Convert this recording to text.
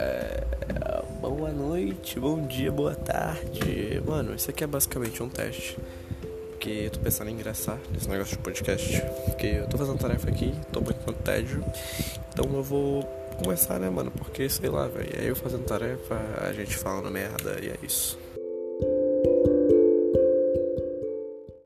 É... Boa noite, bom dia, boa tarde. Mano, isso aqui é basicamente um teste. Porque eu tô pensando em ingressar nesse negócio de podcast. Porque eu tô fazendo tarefa aqui, tô muito com tédio. Então eu vou começar, né, mano? Porque sei lá, velho. É eu fazendo tarefa, a gente falando merda e é isso.